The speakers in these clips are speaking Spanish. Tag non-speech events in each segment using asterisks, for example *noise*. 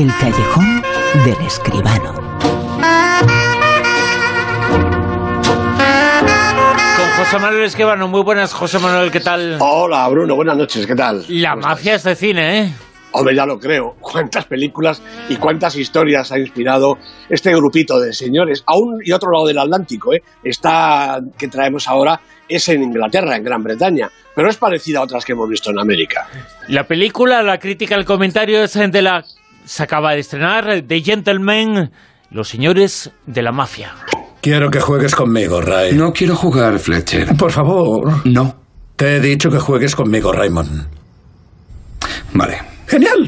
El callejón del escribano. Con José Manuel Escribano, muy buenas, José Manuel, ¿qué tal? Hola, Bruno, buenas noches, ¿qué tal? La mafia es de cine, ¿eh? Hombre, ya lo creo. Cuántas películas y cuántas historias ha inspirado este grupito de señores. A un y otro lado del Atlántico, ¿eh? Esta que traemos ahora es en Inglaterra, en Gran Bretaña, pero es parecida a otras que hemos visto en América. La película, la crítica, el comentario es de la... Se acaba de estrenar, The Gentleman, los señores de la mafia. Quiero que juegues conmigo, Ray. No quiero jugar, Fletcher. Por favor. No. Te he dicho que juegues conmigo, Raymond. Vale. ¡Genial!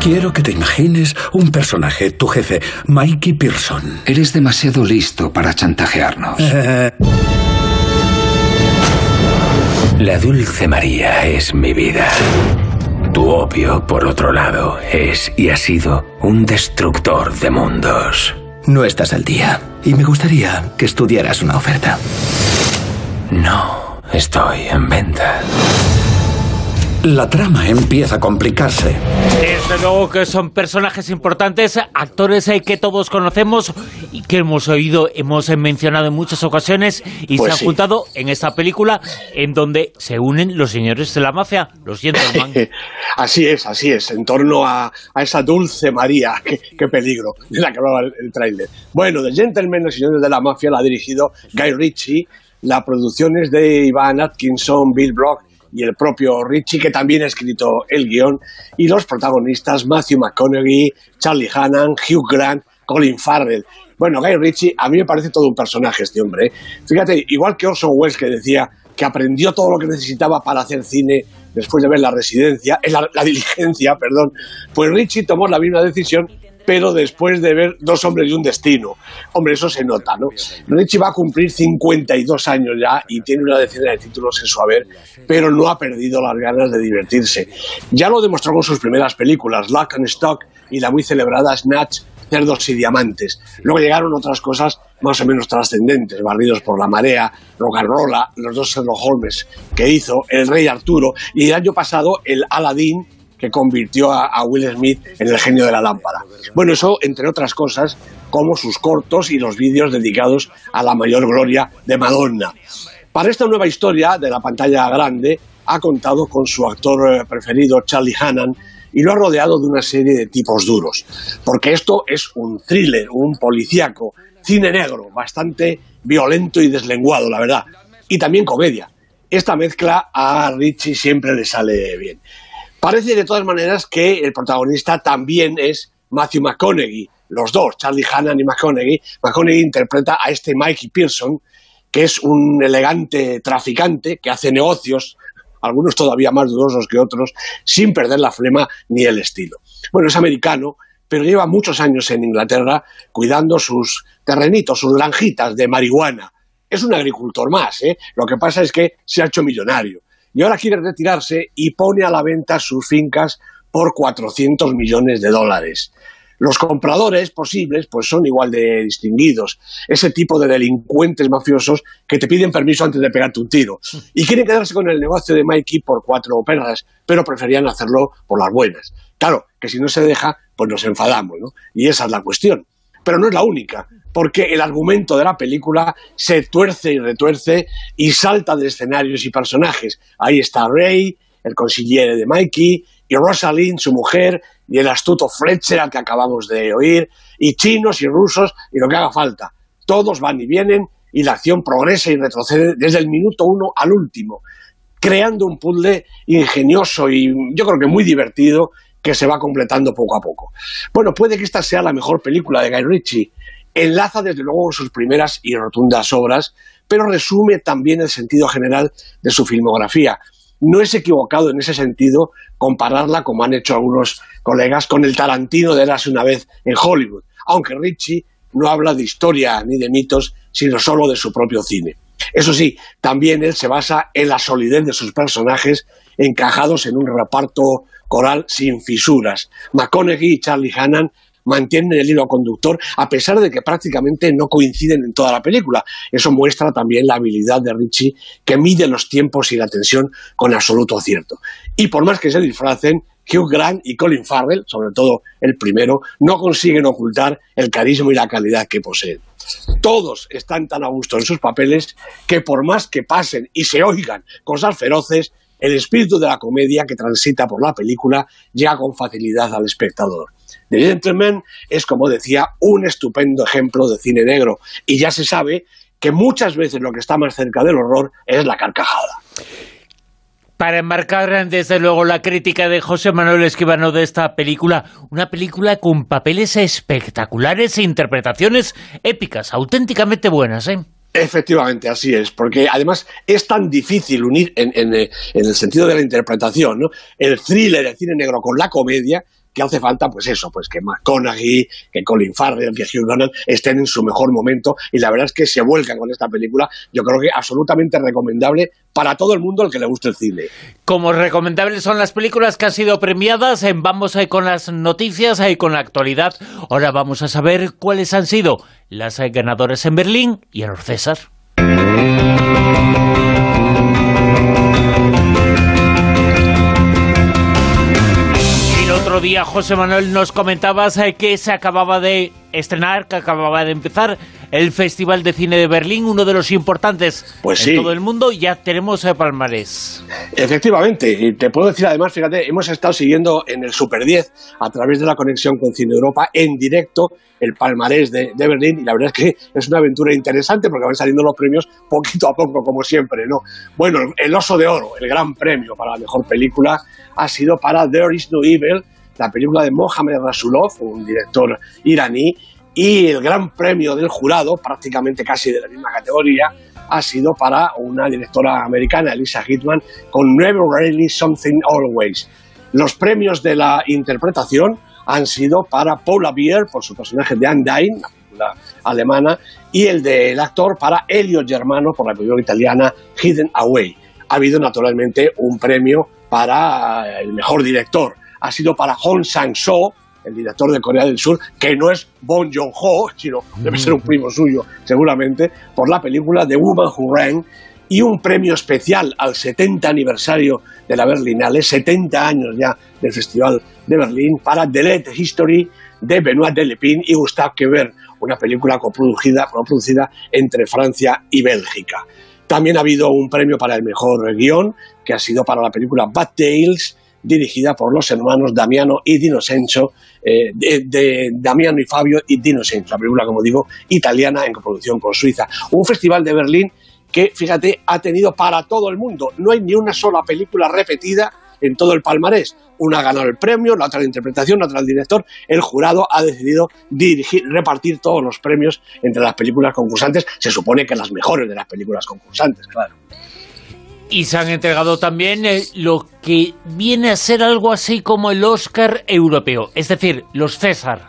Quiero que te imagines un personaje, tu jefe, Mikey Pearson. Eres demasiado listo para chantajearnos. La dulce María es mi vida. Tu opio, por otro lado, es y ha sido un destructor de mundos. No estás al día y me gustaría que estudiaras una oferta. No, estoy en venta. La trama empieza a complicarse. Desde luego que son personajes importantes, actores eh, que todos conocemos y que hemos oído, hemos eh, mencionado en muchas ocasiones y Pues se han sí. juntado en esta película en donde se unen los señores de la mafia, los *laughs* gentlemen. así es, así es, en torno a, a esa dulce María, *laughs* qué, qué peligro, de la que hablaba el, el tráiler. Bueno, The Gentleman, los señores de la mafia, la ha dirigido Guy Ritchie, la producción es de Ivan Atkinson, Bill Brock y el propio Ritchie, que también ha escrito el guion, y los protagonistas Matthew McConaughey, Charlie Hannan, Hugh Grant, Colin Farrell. Bueno, Guy Ritchie, a mí me parece todo un personaje este hombre. ¿eh? Fíjate, igual que Orson Welles, que decía que aprendió todo lo que necesitaba para hacer cine después de ver la residencia, eh, la, la diligencia, *laughs* perdón, pues Ritchie tomó la misma decisión pero después de ver Dos hombres y un destino. Hombre, eso se nota, ¿no? Ritchie va a cumplir 52 años ya y tiene una decena de títulos en su haber, pero no ha perdido las ganas de divertirse. Ya lo demostró con sus primeras películas, Lock and Stock y la muy celebrada Snatch, Cerdos y Diamantes. Luego llegaron otras cosas más o menos trascendentes, Barridos por la Marea, Rolla, los dos Sherlock Holmes que hizo, El Rey Arturo y el año pasado el Aladdin que convirtió a, Will Smith en el genio de la lámpara. Bueno, eso entre otras cosas, como sus cortos y los vídeos dedicados a la mayor gloria de Madonna. Para esta nueva historia de la pantalla grande, ha contado con su actor preferido, Charlie Hannan, y lo ha rodeado de una serie de tipos duros. Porque esto es un thriller, un policíaco, cine negro, bastante violento y deslenguado, la verdad. Y también comedia. Esta mezcla a Richie siempre le sale bien. Parece de todas maneras que el protagonista también es Matthew McConaughey, los dos, Charlie Hannan y McConaughey. McConaughey interpreta a este Mikey Pearson, que es un elegante traficante que hace negocios, algunos todavía más dudosos que otros, sin perder la flema ni el estilo. Bueno, es americano, pero lleva muchos años en Inglaterra cuidando sus terrenitos, sus granjitas de marihuana. Es un agricultor más, ¿eh? Lo que pasa es que se ha hecho millonario y ahora quiere retirarse y pone a la venta sus fincas por 400 millones de dólares. Los compradores posibles pues son igual de distinguidos, ese tipo de delincuentes mafiosos que te piden permiso antes de pegarte un tiro y quieren quedarse con el negocio de Mikey por cuatro perras, pero preferían hacerlo por las buenas. Claro, que si no se deja, pues nos enfadamos, ¿no? Y esa es la cuestión. Pero no es la única, porque el argumento de la película se tuerce y retuerce y salta de escenarios y personajes. Ahí está Ray, el consigliere de Mikey, y Rosalind, su mujer, y el astuto Fletcher, al que acabamos de oír, y chinos y rusos, y lo que haga falta. Todos van y vienen, y la acción progresa y retrocede desde el minuto uno al último, creando un puzzle ingenioso y yo creo que muy divertido que se va completando poco a poco. Bueno, puede que esta sea la mejor película de Guy Ritchie. Enlaza desde luego sus primeras y rotundas obras, pero resume también el sentido general de su filmografía. No es equivocado en ese sentido compararla, como han hecho algunos colegas, con el Tarantino de Érase una vez en Hollywood, aunque Ritchie no habla de historia ni de mitos, sino solo de su propio cine. Eso sí, también él se basa en la solidez de sus personajes encajados en un reparto coral sin fisuras. McConaughey y Charlie Hannan mantienen el hilo conductor a pesar de que prácticamente no coinciden en toda la película. Eso muestra también la habilidad de Richie que mide los tiempos y la tensión con absoluto acierto. Y por más que se disfracen, Hugh Grant y Colin Farrell, sobre todo el primero, no consiguen ocultar el carisma y la calidad que poseen. Todos están tan a gusto en sus papeles que por más que pasen y se oigan cosas feroces, el espíritu de la comedia que transita por la película llega con facilidad al espectador. The Gentleman es, como decía, un estupendo ejemplo de cine negro y ya se sabe que muchas veces lo que está más cerca del horror es la carcajada. Para enmarcar desde luego la crítica de José Manuel Esquivano de esta película, una película con papeles espectaculares e interpretaciones épicas, auténticamente buenas, ¿eh? Efectivamente, así es, porque además es tan difícil unir en, en, el sentido de la interpretación ¿no? el thriller, el cine negro con la comedia, que hace falta, pues eso, pues que McConaughey, que Colin Farrell, que Hugh Grant estén en su mejor momento y la verdad es que se vuelcan con esta película. Yo creo que absolutamente recomendable para todo el mundo al que le guste el cine. Como recomendables son las películas que han sido premiadas, en vamos ahí con las noticias, ahí con la actualidad. Ahora vamos a saber cuáles han sido las ganadoras en Berlín y en los César. Día, José Manuel, nos comentabas eh, que se acababa de estrenar, que acababa de empezar el Festival de Cine de Berlín, uno de los importantes pues en todo el mundo. Ya tenemos el palmarés. Efectivamente, y te puedo decir además, fíjate, hemos estado siguiendo en el Super 10 a través de la conexión con Cine Europa en directo el palmarés de, de, Berlín y la verdad es que es una aventura interesante porque van saliendo los premios poquito a poco, como siempre, ¿no? Bueno, el Oso de Oro, el gran premio para la mejor película, ha sido para There Is No Evil, la película de Mohamed Rasulov, un director iraní, y el gran premio del jurado, prácticamente casi de la misma categoría, ha sido para una directora americana, Elisa Hitman, con Never Really Something Always. Los premios de la interpretación han sido para Paula Beer por su personaje de Undyne, la película alemana, y el del actor para Elio Germano por la película italiana Hidden Away. Ha habido naturalmente un premio para el mejor director ha sido para Hong Sang-soo, el director de Corea del Sur, que no es Bong Joon-ho, sino debe ser un primo suyo, seguramente, por la película The Woman Who Ran, y un premio especial al 70 aniversario de la Berlinale, 70 años ya del Festival de Berlín, para The Late History de Benoit Delepin y Gustave Quever, una película coproducida, coproducida entre Francia y Bélgica. También ha habido un premio para el mejor guion, que ha sido para la película Bad Tales, dirigida por los hermanos Damiano y Dino Senso, eh, de, Damiano y Fabio y Dino Senso, la película, como digo, italiana en coproducción con Suiza. Un festival de Berlín que, fíjate, ha tenido para todo el mundo. No hay ni una sola película repetida en todo el palmarés. Una ha ganado el premio, la otra la interpretación, la otra el director. El jurado ha decidido dirigir, repartir todos los premios entre las películas concursantes. Se supone que las mejores de las películas concursantes, claro. Y se han entregado también eh, lo que viene a ser algo así como el Oscar europeo, es decir, los César.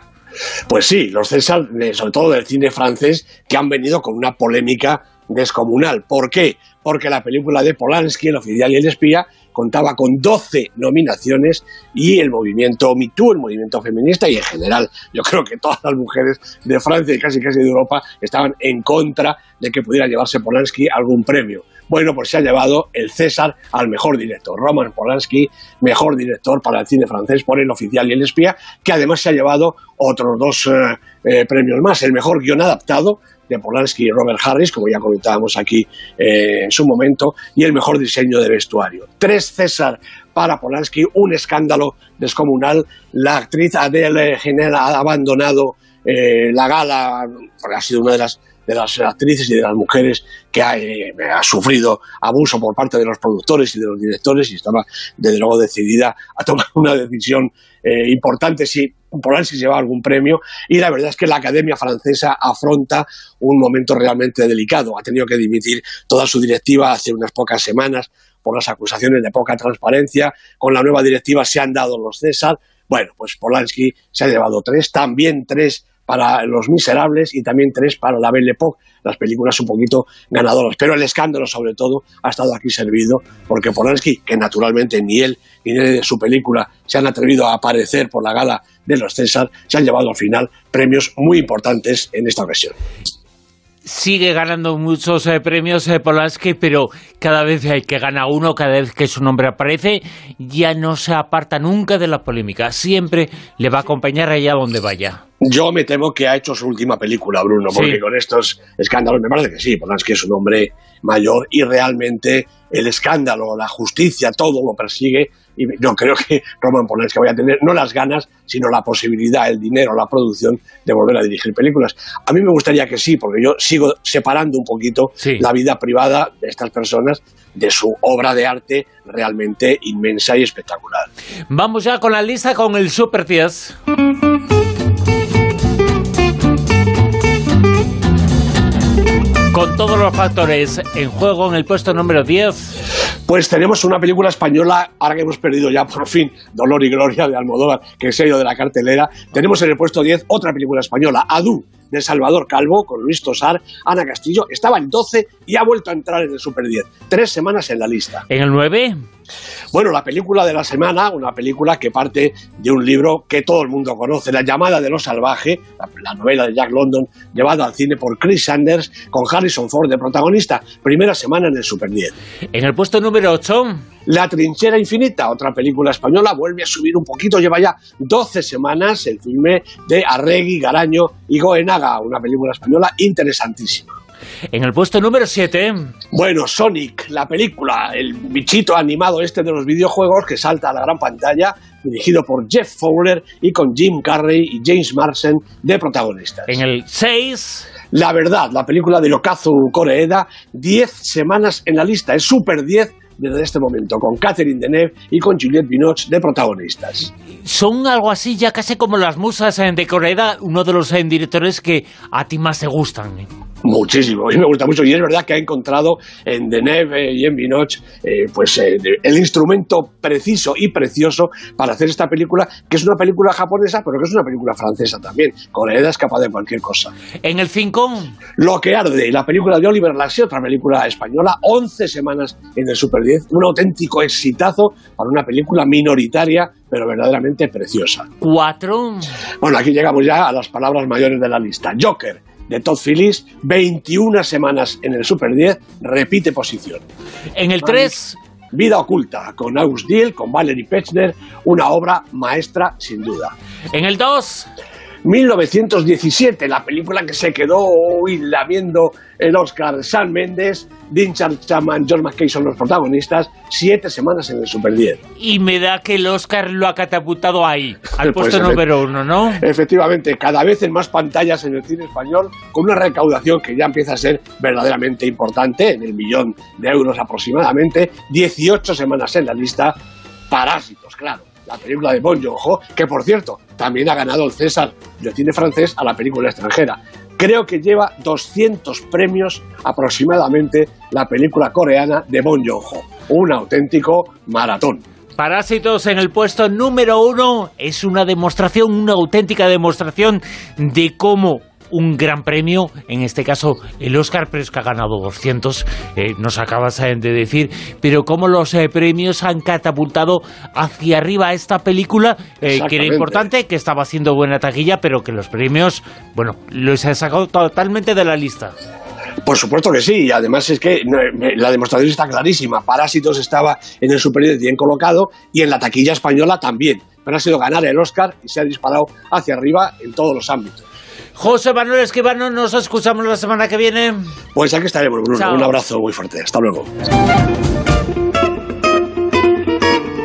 Pues sí, los César, eh, sobre todo del cine francés, que han venido con una polémica descomunal. ¿Por qué? Porque la película de Polanski, El oficial y el espía, contaba con 12 nominaciones y el movimiento MeToo, el movimiento feminista y en general yo creo que todas las mujeres de Francia y casi casi de Europa estaban en contra de que pudiera llevarse Polanski algún premio. Bueno, pues se ha llevado el César al mejor director. Roman Polanski, mejor director para el cine francés por El oficial y el espía, que además se ha llevado otros dos eh, eh, premios más. El mejor guion adaptado de Polanski y Robert Harris, como ya comentábamos aquí eh, en su momento, y el mejor diseño de vestuario. Tres César para Polanski, un escándalo descomunal. La actriz Adele Genel ha abandonado la gala, porque ha sido una de las de las actrices y de las mujeres que ha, eh, ha, sufrido abuso por parte de los productores y de los directores y estaba desde luego decidida a tomar una decisión eh, importante si Polanski lleva algún premio y la verdad es que la Academia Francesa afronta un momento realmente delicado. Ha tenido que dimitir toda su directiva hace unas pocas semanas por las acusaciones de poca transparencia. Con la nueva directiva se han dado los César. Bueno, pues Polanski se ha llevado tres, también tres para Los Miserables y también tres para La Belle Époque, las películas un poquito ganadoras. Pero el escándalo, sobre todo, ha estado aquí servido porque Polanski, que naturalmente ni él ni de su película se han atrevido a aparecer por la gala de los César, se han llevado al final premios muy importantes en esta ocasión sigue ganando muchos eh, premios eh, Polanski, pero cada vez que gana uno, cada vez que su nombre aparece, ya no se aparta nunca de la polémica. Siempre le va a acompañar allá donde vaya. Yo me temo que ha hecho su última película, Bruno, porque con estos escándalos me parece que sí, Polanski es un hombre mayor y realmente el escándalo, la justicia, todo lo persigue y yo creo que Roman Polanski vaya a tener no las ganas, sino la posibilidad, el dinero, la producción de volver a dirigir películas. A mí me gustaría que sí, porque yo sigo separando un poquito la vida privada de estas personas de su obra de arte realmente inmensa y espectacular. Vamos ya con la lista con el Super 10. Con todos los factores en juego en el puesto número 10. Pues tenemos una película española, ahora que hemos perdido ya por fin Dolor y Gloria de Almodóvar, que se ha ido de la cartelera. Tenemos en el puesto 10 otra película española, Adu, de Salvador Calvo, con Luis Tosar, Ana Castillo. Estaba en 12 y ha vuelto a entrar en el Super 10. Tres semanas en la lista. ¿En el 9? Bueno, la película de la semana, una película que parte de un libro que todo el mundo conoce, La llamada de lo salvaje, la, novela de Jack London, llevada al cine por Chris Sanders, con Harrison Ford de protagonista. Primera semana en el Super 10. En el puesto número 8. La trinchera infinita, otra película española, vuelve a subir un poquito, lleva ya 12 semanas el filme de Arregui, Garaño y Goenaga, una película española interesantísima. En el puesto número 7. Bueno, Sonic, la película, el bichito animado este de los videojuegos que salta a la gran pantalla, dirigido por Jeff Fowler y con Jim Carrey y James Marsden de protagonistas. En el 6. La verdad, la película de Lokazu Koreeda, 10 semanas en la lista, es Super 10 desde este momento, con Catherine Deneuve y con Juliette Binoche de protagonistas. Son algo así ya casi como las musas de Corea, uno de los directores que a ti más te gustan. Muchísimo, y me gusta mucho. Y es verdad que ha encontrado en Deneuve y en Binoche eh, pues, eh, el instrumento preciso y precioso para hacer esta película, que es una película japonesa, pero que es una película francesa también. Corea es capaz de cualquier cosa. En el 5. Lo que arde, la película de Oliver Lassie, otra película española, 11 semanas en el Super 10, un auténtico exitazo para una película minoritaria, pero verdaderamente preciosa. 4. Bueno, aquí llegamos ya a las palabras mayores de la lista. Joker de Todd Phillips, 21 semanas en el Super 10, repite posición. En el 3... Vida oculta, con August Diel, con Valerie Pechner, una obra maestra sin duda. En el 2... 1917, la película que se quedó hoy viendo el Oscar San Méndez, Dean Chapman, George McKay son los protagonistas, siete semanas en el Super 10. Y me da que el Oscar lo ha catapultado ahí, *laughs* al pues puesto número uno, ¿no? Efectivamente, cada vez en más pantallas en el cine español, con una recaudación que ya empieza a ser verdaderamente importante, en el millón de euros aproximadamente, 18 semanas en la lista, Parásitos, claro la película de Bon Joon-ho, que por cierto también ha ganado el César de cine francés a la película extranjera. Creo que lleva 200 premios aproximadamente la película coreana de Bon Joon-ho. Un auténtico maratón. Parásitos en el puesto número uno es una demostración, una auténtica demostración de cómo un gran premio, en este caso el Oscar, pero es que ha ganado 200, eh, nos acabas de decir, pero cómo los eh, premios han catapultado hacia arriba esta película, eh, que era importante, que estaba haciendo buena taquilla, pero que los premios, bueno, los ha sacado totalmente de la lista. Por supuesto que sí, y además es que la demostración está clarísima. Parásitos estaba en el Super bien colocado y en la taquilla española también, pero ha sido ganar el Oscar y se ha disparado hacia arriba en todos los ámbitos. José Manuel Escribano, nos escuchamos la semana que viene. Pues aquí estaremos, Bruno. Un abrazo muy fuerte. Hasta luego.